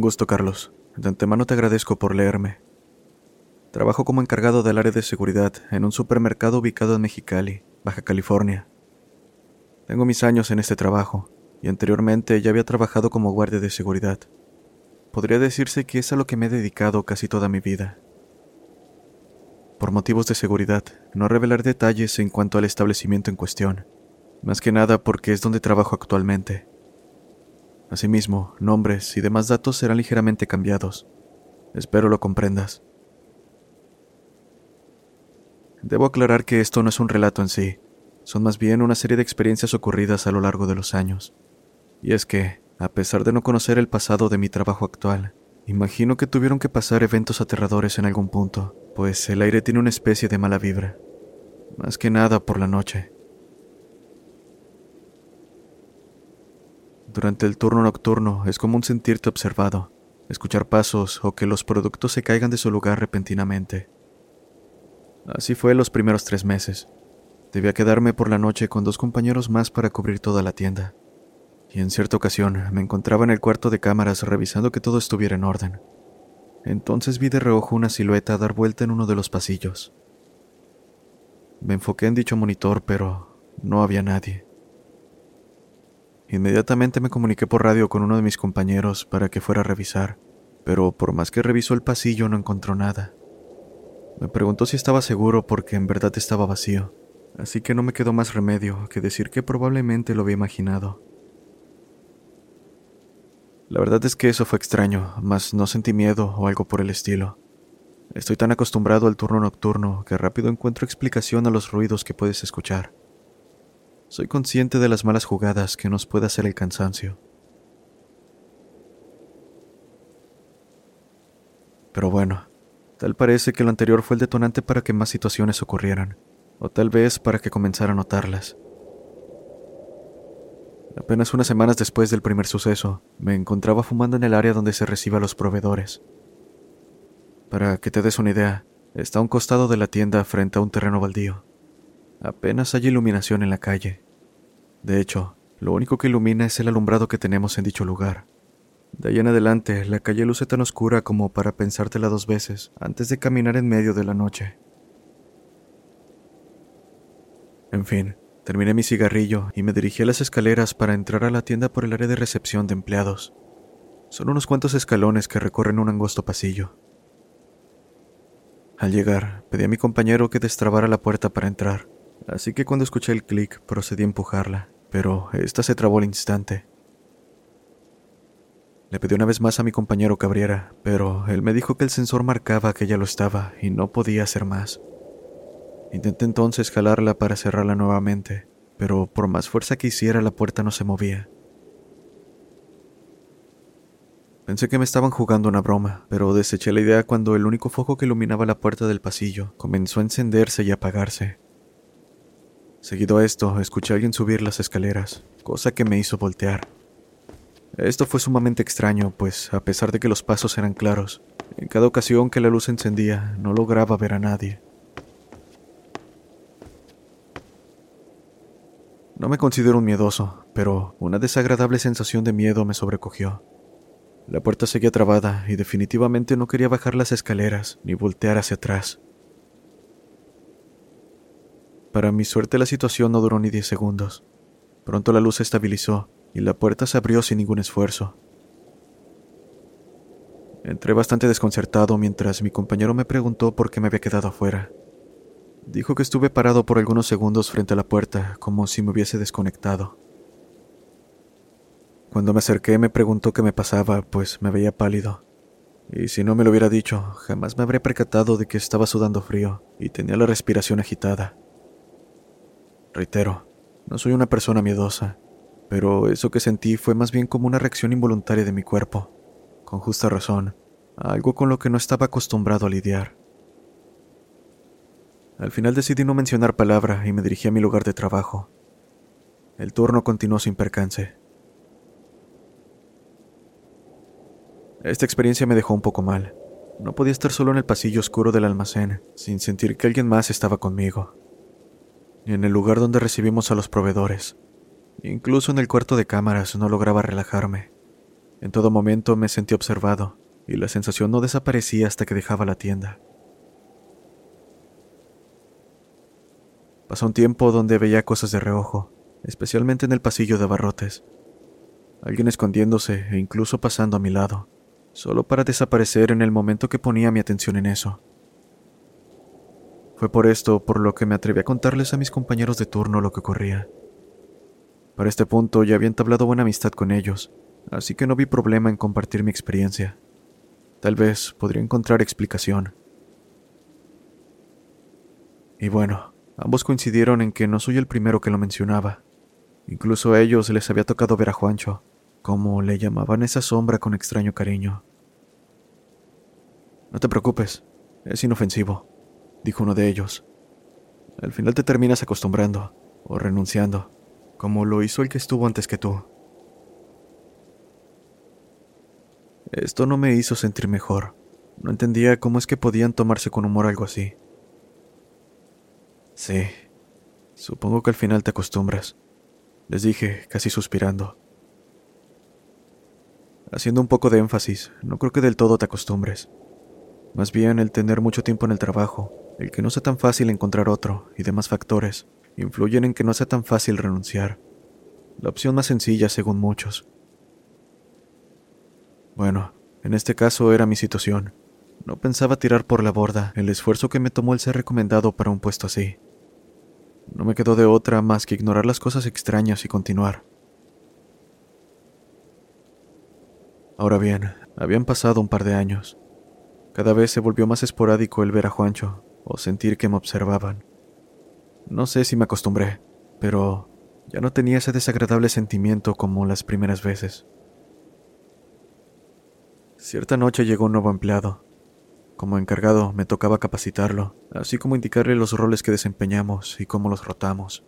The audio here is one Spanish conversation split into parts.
Un gusto, Carlos. De antemano te agradezco por leerme. Trabajo como encargado del área de seguridad en un supermercado ubicado en Mexicali, Baja California. Tengo mis años en este trabajo y anteriormente ya había trabajado como guardia de seguridad. Podría decirse que es a lo que me he dedicado casi toda mi vida. Por motivos de seguridad, no revelar detalles en cuanto al establecimiento en cuestión, más que nada porque es donde trabajo actualmente. Asimismo, nombres y demás datos serán ligeramente cambiados. Espero lo comprendas. Debo aclarar que esto no es un relato en sí, son más bien una serie de experiencias ocurridas a lo largo de los años. Y es que, a pesar de no conocer el pasado de mi trabajo actual, imagino que tuvieron que pasar eventos aterradores en algún punto, pues el aire tiene una especie de mala vibra, más que nada por la noche. Durante el turno nocturno es común sentirte observado, escuchar pasos o que los productos se caigan de su lugar repentinamente. Así fue los primeros tres meses. Debía quedarme por la noche con dos compañeros más para cubrir toda la tienda. Y en cierta ocasión me encontraba en el cuarto de cámaras revisando que todo estuviera en orden. Entonces vi de reojo una silueta dar vuelta en uno de los pasillos. Me enfoqué en dicho monitor, pero no había nadie. Inmediatamente me comuniqué por radio con uno de mis compañeros para que fuera a revisar, pero por más que revisó el pasillo no encontró nada. Me preguntó si estaba seguro porque en verdad estaba vacío, así que no me quedó más remedio que decir que probablemente lo había imaginado. La verdad es que eso fue extraño, mas no sentí miedo o algo por el estilo. Estoy tan acostumbrado al turno nocturno que rápido encuentro explicación a los ruidos que puedes escuchar. Soy consciente de las malas jugadas que nos puede hacer el cansancio. Pero bueno, tal parece que lo anterior fue el detonante para que más situaciones ocurrieran, o tal vez para que comenzara a notarlas. Apenas unas semanas después del primer suceso, me encontraba fumando en el área donde se recibe a los proveedores. Para que te des una idea, está a un costado de la tienda frente a un terreno baldío. Apenas hay iluminación en la calle. De hecho, lo único que ilumina es el alumbrado que tenemos en dicho lugar. De ahí en adelante, la calle luce tan oscura como para pensártela dos veces antes de caminar en medio de la noche. En fin, terminé mi cigarrillo y me dirigí a las escaleras para entrar a la tienda por el área de recepción de empleados. Son unos cuantos escalones que recorren un angosto pasillo. Al llegar, pedí a mi compañero que destrabara la puerta para entrar así que cuando escuché el clic procedí a empujarla, pero esta se trabó al instante. Le pedí una vez más a mi compañero que abriera, pero él me dijo que el sensor marcaba que ya lo estaba y no podía hacer más. Intenté entonces jalarla para cerrarla nuevamente, pero por más fuerza que hiciera la puerta no se movía. Pensé que me estaban jugando una broma, pero deseché la idea cuando el único foco que iluminaba la puerta del pasillo comenzó a encenderse y apagarse. Seguido a esto, escuché a alguien subir las escaleras, cosa que me hizo voltear. Esto fue sumamente extraño, pues a pesar de que los pasos eran claros, en cada ocasión que la luz encendía no lograba ver a nadie. No me considero un miedoso, pero una desagradable sensación de miedo me sobrecogió. La puerta seguía trabada y definitivamente no quería bajar las escaleras ni voltear hacia atrás. Para mi suerte la situación no duró ni diez segundos. Pronto la luz se estabilizó y la puerta se abrió sin ningún esfuerzo. Entré bastante desconcertado mientras mi compañero me preguntó por qué me había quedado afuera. Dijo que estuve parado por algunos segundos frente a la puerta, como si me hubiese desconectado. Cuando me acerqué me preguntó qué me pasaba, pues me veía pálido. Y si no me lo hubiera dicho, jamás me habría percatado de que estaba sudando frío y tenía la respiración agitada. Reitero, no soy una persona miedosa, pero eso que sentí fue más bien como una reacción involuntaria de mi cuerpo, con justa razón, algo con lo que no estaba acostumbrado a lidiar. Al final decidí no mencionar palabra y me dirigí a mi lugar de trabajo. El turno continuó sin percance. Esta experiencia me dejó un poco mal. No podía estar solo en el pasillo oscuro del almacén sin sentir que alguien más estaba conmigo. En el lugar donde recibimos a los proveedores. Incluso en el cuarto de cámaras no lograba relajarme. En todo momento me sentí observado y la sensación no desaparecía hasta que dejaba la tienda. Pasó un tiempo donde veía cosas de reojo, especialmente en el pasillo de abarrotes. Alguien escondiéndose e incluso pasando a mi lado solo para desaparecer en el momento que ponía mi atención en eso. Fue por esto por lo que me atreví a contarles a mis compañeros de turno lo que ocurría. Para este punto ya había entablado buena amistad con ellos, así que no vi problema en compartir mi experiencia. Tal vez podría encontrar explicación. Y bueno, ambos coincidieron en que no soy el primero que lo mencionaba. Incluso a ellos les había tocado ver a Juancho, como le llamaban esa sombra con extraño cariño. No te preocupes, es inofensivo, dijo uno de ellos. Al final te terminas acostumbrando o renunciando, como lo hizo el que estuvo antes que tú. Esto no me hizo sentir mejor. No entendía cómo es que podían tomarse con humor algo así. Sí, supongo que al final te acostumbras, les dije, casi suspirando. Haciendo un poco de énfasis, no creo que del todo te acostumbres. Más bien el tener mucho tiempo en el trabajo, el que no sea tan fácil encontrar otro y demás factores, influyen en que no sea tan fácil renunciar. La opción más sencilla según muchos. Bueno, en este caso era mi situación. No pensaba tirar por la borda el esfuerzo que me tomó el ser recomendado para un puesto así. No me quedó de otra más que ignorar las cosas extrañas y continuar. Ahora bien, habían pasado un par de años. Cada vez se volvió más esporádico el ver a Juancho o sentir que me observaban. No sé si me acostumbré, pero ya no tenía ese desagradable sentimiento como las primeras veces. Cierta noche llegó un nuevo empleado. Como encargado me tocaba capacitarlo, así como indicarle los roles que desempeñamos y cómo los rotamos.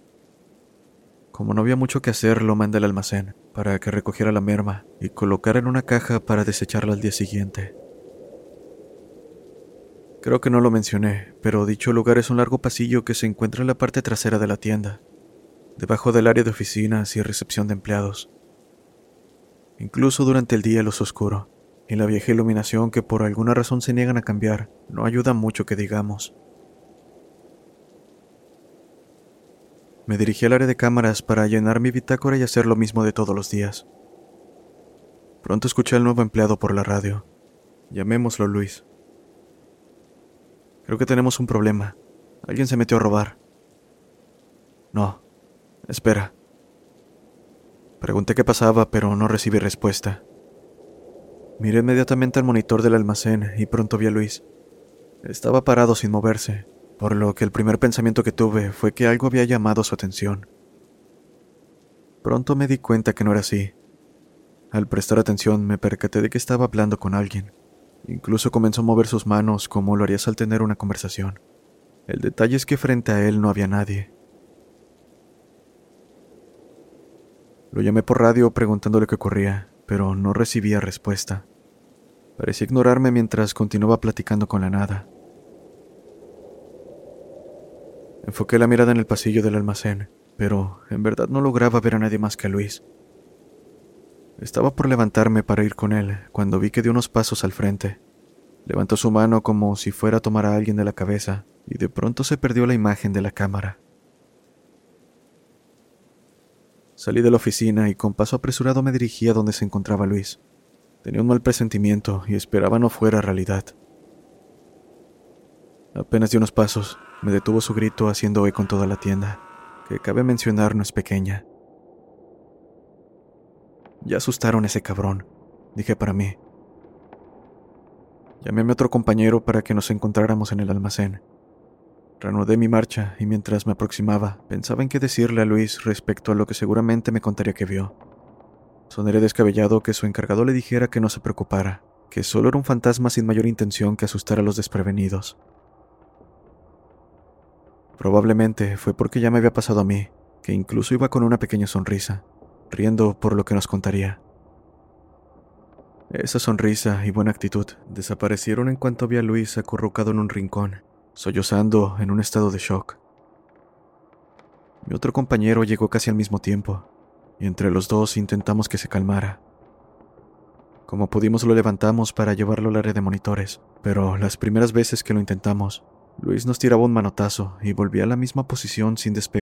Como no había mucho que hacer, lo mandé al almacén para que recogiera la merma y colocara en una caja para desecharla al día siguiente. Creo que no lo mencioné, pero dicho lugar es un largo pasillo que se encuentra en la parte trasera de la tienda, debajo del área de oficinas y recepción de empleados. Incluso durante el día luz oscuro, y la vieja iluminación que por alguna razón se niegan a cambiar no ayuda mucho que digamos. Me dirigí al área de cámaras para llenar mi bitácora y hacer lo mismo de todos los días. Pronto escuché al nuevo empleado por la radio. Llamémoslo Luis. Creo que tenemos un problema. Alguien se metió a robar. No. Espera. Pregunté qué pasaba, pero no recibí respuesta. Miré inmediatamente al monitor del almacén y pronto vi a Luis. Estaba parado sin moverse, por lo que el primer pensamiento que tuve fue que algo había llamado su atención. Pronto me di cuenta que no era así. Al prestar atención me percaté de que estaba hablando con alguien. Incluso comenzó a mover sus manos como lo harías al tener una conversación. El detalle es que frente a él no había nadie. Lo llamé por radio preguntándole qué ocurría, pero no recibía respuesta. Parecía ignorarme mientras continuaba platicando con la nada. Enfoqué la mirada en el pasillo del almacén, pero en verdad no lograba ver a nadie más que a Luis. Estaba por levantarme para ir con él cuando vi que dio unos pasos al frente. Levantó su mano como si fuera a tomar a alguien de la cabeza y de pronto se perdió la imagen de la cámara. Salí de la oficina y con paso apresurado me dirigí a donde se encontraba Luis. Tenía un mal presentimiento y esperaba no fuera realidad. Apenas di unos pasos, me detuvo su grito haciendo eco con toda la tienda, que cabe mencionar no es pequeña. Ya asustaron a ese cabrón, dije para mí. Llamé a otro compañero para que nos encontráramos en el almacén. Reanudé mi marcha y mientras me aproximaba, pensaba en qué decirle a Luis respecto a lo que seguramente me contaría que vio. Sonaría descabellado que su encargado le dijera que no se preocupara, que solo era un fantasma sin mayor intención que asustar a los desprevenidos. Probablemente fue porque ya me había pasado a mí, que incluso iba con una pequeña sonrisa, riendo por lo que nos contaría. Esa sonrisa y buena actitud desaparecieron en cuanto vi a Luis acurrucado en un rincón, sollozando en un estado de shock. Mi otro compañero llegó casi al mismo tiempo, y entre los dos intentamos que se calmara. Como pudimos lo levantamos para llevarlo al área de monitores, pero las primeras veces que lo intentamos, Luis nos tiraba un manotazo y volvía a la misma posición sin despegar.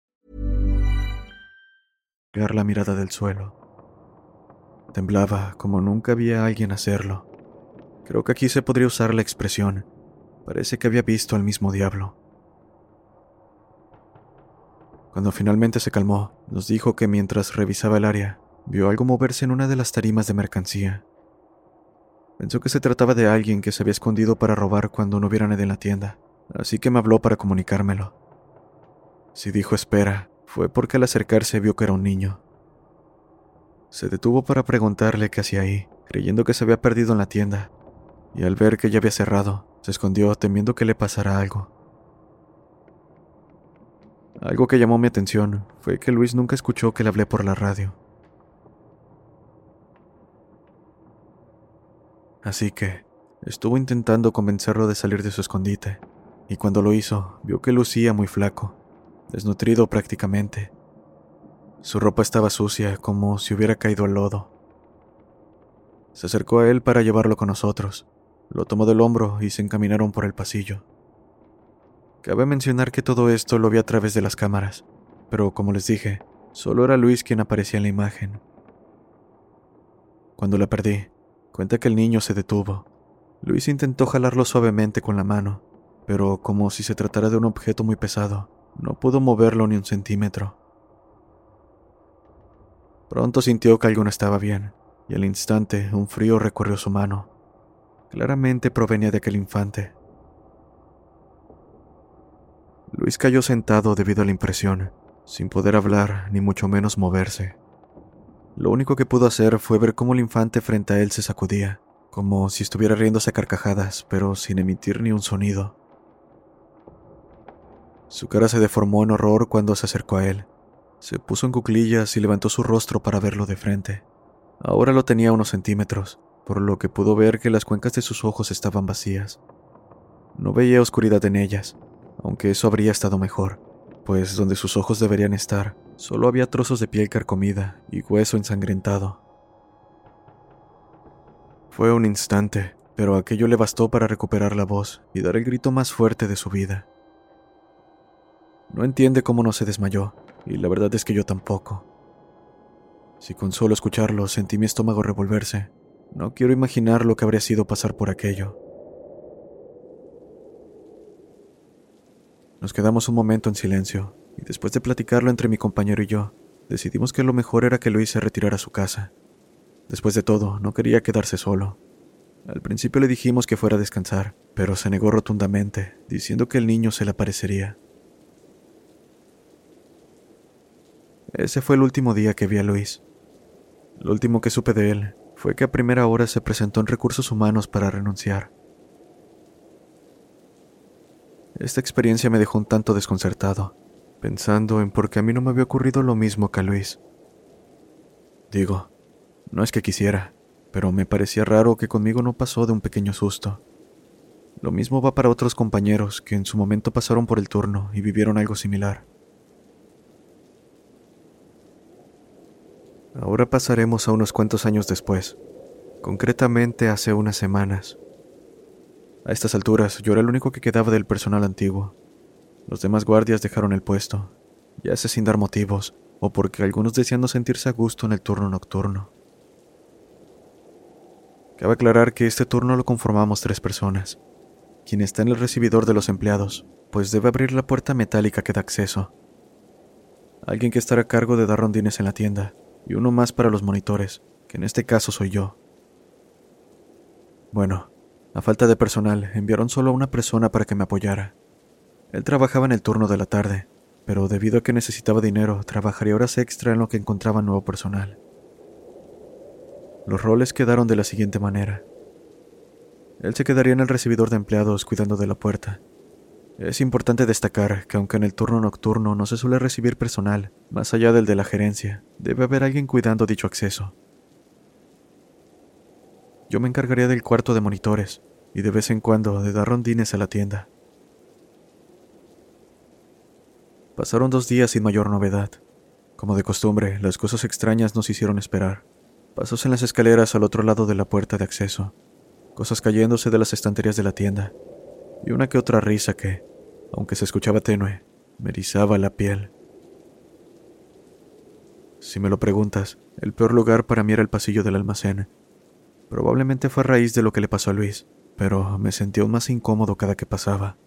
La mirada del suelo. Temblaba como nunca había alguien hacerlo. Creo que aquí se podría usar la expresión. Parece que había visto al mismo diablo. Cuando finalmente se calmó, nos dijo que mientras revisaba el área, vio algo moverse en una de las tarimas de mercancía. Pensó que se trataba de alguien que se había escondido para robar cuando no hubiera nadie en la tienda, así que me habló para comunicármelo. Si dijo espera, fue porque al acercarse vio que era un niño. Se detuvo para preguntarle qué hacía ahí, creyendo que se había perdido en la tienda, y al ver que ya había cerrado, se escondió temiendo que le pasara algo. Algo que llamó mi atención fue que Luis nunca escuchó que le hablé por la radio. Así que estuvo intentando convencerlo de salir de su escondite, y cuando lo hizo, vio que lucía muy flaco desnutrido prácticamente. Su ropa estaba sucia, como si hubiera caído al lodo. Se acercó a él para llevarlo con nosotros. Lo tomó del hombro y se encaminaron por el pasillo. Cabe mencionar que todo esto lo vi a través de las cámaras, pero como les dije, solo era Luis quien aparecía en la imagen. Cuando la perdí, cuenta que el niño se detuvo. Luis intentó jalarlo suavemente con la mano, pero como si se tratara de un objeto muy pesado, no pudo moverlo ni un centímetro. Pronto sintió que algo no estaba bien, y al instante un frío recorrió su mano. Claramente provenía de aquel infante. Luis cayó sentado debido a la impresión, sin poder hablar ni mucho menos moverse. Lo único que pudo hacer fue ver cómo el infante frente a él se sacudía, como si estuviera riéndose a carcajadas, pero sin emitir ni un sonido. Su cara se deformó en horror cuando se acercó a él. Se puso en cuclillas y levantó su rostro para verlo de frente. Ahora lo tenía unos centímetros, por lo que pudo ver que las cuencas de sus ojos estaban vacías. No veía oscuridad en ellas, aunque eso habría estado mejor, pues donde sus ojos deberían estar, solo había trozos de piel carcomida y hueso ensangrentado. Fue un instante, pero aquello le bastó para recuperar la voz y dar el grito más fuerte de su vida. No entiende cómo no se desmayó, y la verdad es que yo tampoco. Si con solo escucharlo sentí mi estómago revolverse, no quiero imaginar lo que habría sido pasar por aquello. Nos quedamos un momento en silencio, y después de platicarlo entre mi compañero y yo, decidimos que lo mejor era que Luis se retirara a su casa. Después de todo, no quería quedarse solo. Al principio le dijimos que fuera a descansar, pero se negó rotundamente, diciendo que el niño se le aparecería. Ese fue el último día que vi a Luis. Lo último que supe de él fue que a primera hora se presentó en recursos humanos para renunciar. Esta experiencia me dejó un tanto desconcertado, pensando en por qué a mí no me había ocurrido lo mismo que a Luis, Digo, no es que quisiera, pero me parecía raro que conmigo no pasó de un pequeño susto. Lo mismo va para otros compañeros que en su momento pasaron por el turno y vivieron algo similar. Ahora pasaremos a unos cuantos años después, concretamente hace unas semanas. A estas alturas yo era el único que quedaba del personal antiguo. Los demás guardias dejaron el puesto, ya sea sin dar motivos o porque algunos decían no sentirse a gusto en el turno nocturno. Cabe aclarar que este turno lo conformamos tres personas, quien está en el recibidor de los empleados, pues debe abrir la puerta metálica que da acceso. Alguien que estará a cargo de dar rondines en la tienda, y uno más para los monitores, que en este caso soy yo. Bueno, a falta de personal, enviaron solo a una persona para que me apoyara. Él trabajaba en el turno de la tarde, pero debido a que necesitaba dinero, trabajaría horas extra en lo que encontraba nuevo personal. Los roles quedaron de la siguiente manera. Él se quedaría en el recibidor de empleados cuidando de la puerta. Es importante destacar que aunque en el turno nocturno no se suele recibir personal, más allá del de la gerencia, debe haber alguien cuidando dicho acceso. Yo me encargaría del cuarto de monitores y de vez en cuando de dar rondines a la tienda. Pasaron dos días sin mayor novedad. Como de costumbre, las cosas extrañas nos hicieron esperar. Pasos en las escaleras al otro lado de la puerta de acceso, cosas cayéndose de las estanterías de la tienda, y una que otra risa que, aunque se escuchaba tenue, me erizaba la piel. Si me lo preguntas, el peor lugar para mí era el pasillo del almacén. Probablemente fue a raíz de lo que le pasó a Luis, pero me sentí aún más incómodo cada que pasaba.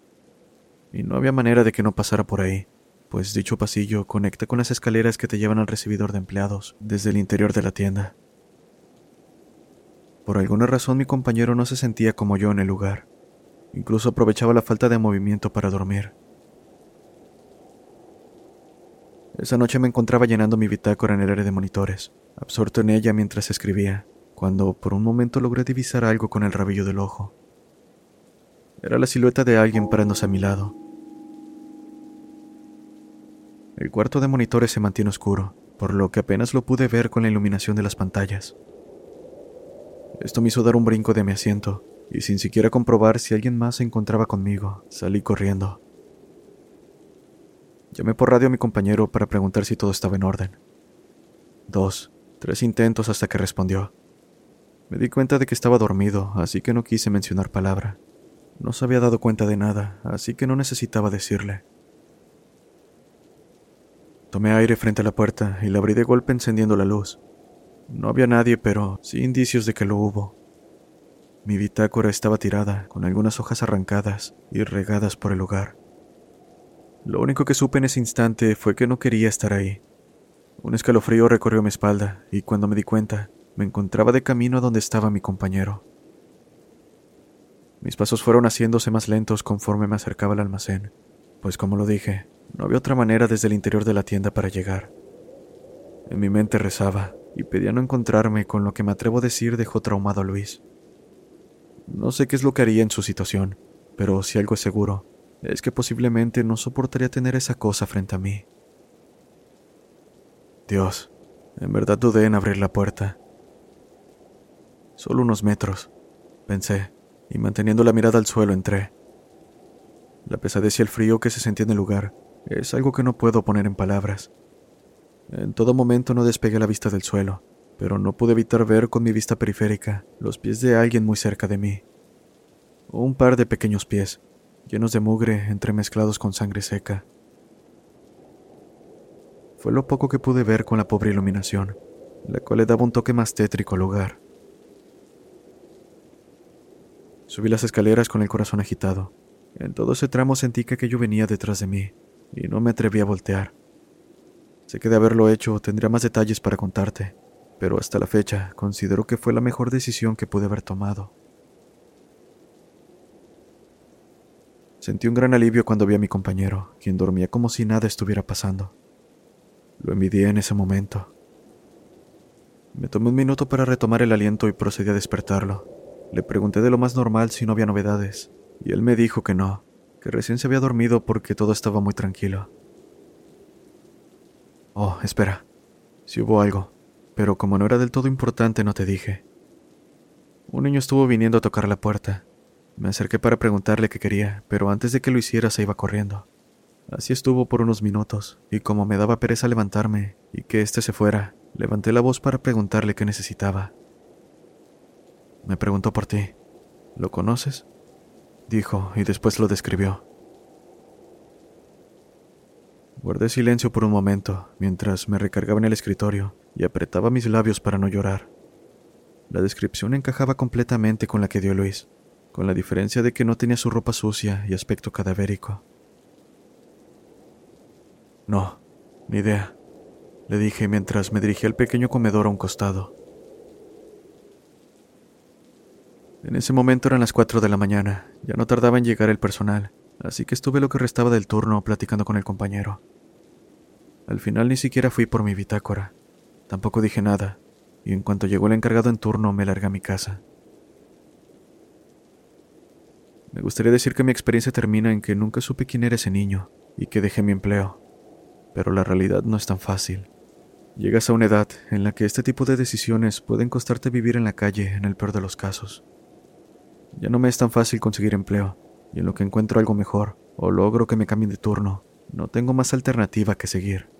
Y no había manera de que no pasara por ahí, pues dicho pasillo conecta con las escaleras que te llevan al recibidor de empleados desde el interior de la tienda. Por alguna razón mi compañero no se sentía como yo en el lugar. Incluso aprovechaba la falta de movimiento para dormir. Esa noche me encontraba llenando mi bitácora en el área de monitores, absorto en ella mientras escribía, cuando por un momento logré divisar algo con el rabillo del ojo. Era la silueta de alguien parándose a mi lado. El cuarto de monitores se mantiene oscuro, por lo que apenas lo pude ver con la iluminación de las pantallas. Esto me hizo dar un brinco de mi asiento, y sin siquiera comprobar si alguien más se encontraba conmigo, salí corriendo. Llamé por radio a mi compañero para preguntar si todo estaba en orden. Dos, tres intentos hasta que respondió. Me di cuenta de que estaba dormido, así que no quise mencionar palabra. No se había dado cuenta de nada, así que no necesitaba decirle. Tomé aire frente a la puerta y la abrí de golpe encendiendo la luz. No había nadie, pero sí indicios de que lo hubo. Mi bitácora estaba tirada, con algunas hojas arrancadas y regadas por el lugar. Lo único que supe en ese instante fue que no quería estar ahí. Un escalofrío recorrió mi espalda y cuando me di cuenta, me encontraba de camino a donde estaba mi compañero. Mis pasos fueron haciéndose más lentos conforme me acercaba al almacén, pues como lo dije, no había otra manera desde el interior de la tienda para llegar. En mi mente rezaba y pedía no encontrarme con lo que me atrevo a decir dejó traumado a Luis. No sé qué es lo que haría en su situación, pero si algo es seguro, es que posiblemente no soportaría tener esa cosa frente a mí. Dios, en verdad dudé en abrir la puerta. Solo unos metros, pensé, y manteniendo la mirada al suelo entré. La pesadez y el frío que se sentía en el lugar es algo que no puedo poner en palabras. En todo momento no despegué la vista del suelo, pero no pude evitar ver con mi vista periférica los pies de alguien muy cerca de mí. Un par de pequeños pies, llenos de mugre entremezclados con sangre seca. Fue lo poco que pude ver con la pobre iluminación, la cual le daba un toque más tétrico al lugar. Subí las escaleras con el corazón agitado. En todo ese tramo sentí que aquello venía detrás de mí, y no me atreví a voltear. Sé que de haberlo hecho tendría más detalles para contarte, pero hasta la fecha considero que fue la mejor decisión que pude haber tomado. Sentí un gran alivio cuando vi a mi compañero, quien dormía como si nada estuviera pasando. Lo envidié en ese momento. Me tomé un minuto para retomar el aliento y procedí a despertarlo. Le pregunté de lo más normal si no había novedades, y él me dijo que no, que recién se había dormido porque todo estaba muy tranquilo. Oh, espera. Si hubo algo. Pero como no era del todo importante no te dije. Un niño estuvo viniendo a tocar la puerta. Me acerqué para preguntarle qué quería, pero antes de que lo hiciera se iba corriendo. Así estuvo por unos minutos, y como me daba pereza levantarme y que éste se fuera, levanté la voz para preguntarle qué necesitaba. Me preguntó por ti. ¿Lo conoces? Dijo, y después lo describió. Guardé silencio por un momento, mientras me recargaba en el escritorio y apretaba mis labios para no llorar. La descripción encajaba completamente con la que dio Luis, con la diferencia de que no tenía su ropa sucia y aspecto cadavérico. No, ni idea, le dije mientras me dirigí al pequeño comedor a un costado. En ese momento eran las cuatro de la mañana, ya no tardaba en llegar el personal, así que estuve lo que restaba del turno platicando con el compañero. Al final ni siquiera fui por mi bitácora, tampoco dije nada, y en cuanto llegó el encargado en turno me largué a mi casa. Me gustaría decir que mi experiencia termina en que nunca supe quién era ese niño y que dejé mi empleo, pero la realidad no es tan fácil. Llegas a una edad en la que este tipo de decisiones pueden costarte vivir en la calle en el peor de los casos. Ya no me es tan fácil conseguir empleo, y en lo que encuentro algo mejor, o logro que me cambien de turno, no tengo más alternativa que seguir.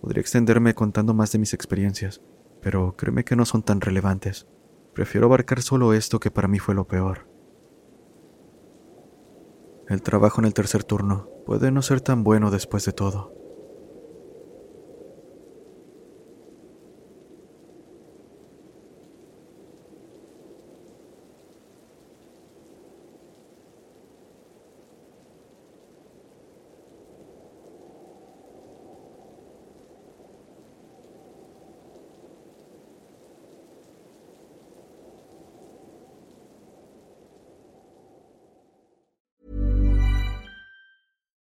Podría extenderme contando más de mis experiencias, pero créeme que no son tan relevantes. Prefiero abarcar solo esto que para mí fue lo peor. El trabajo en el tercer turno puede no ser tan bueno después de todo.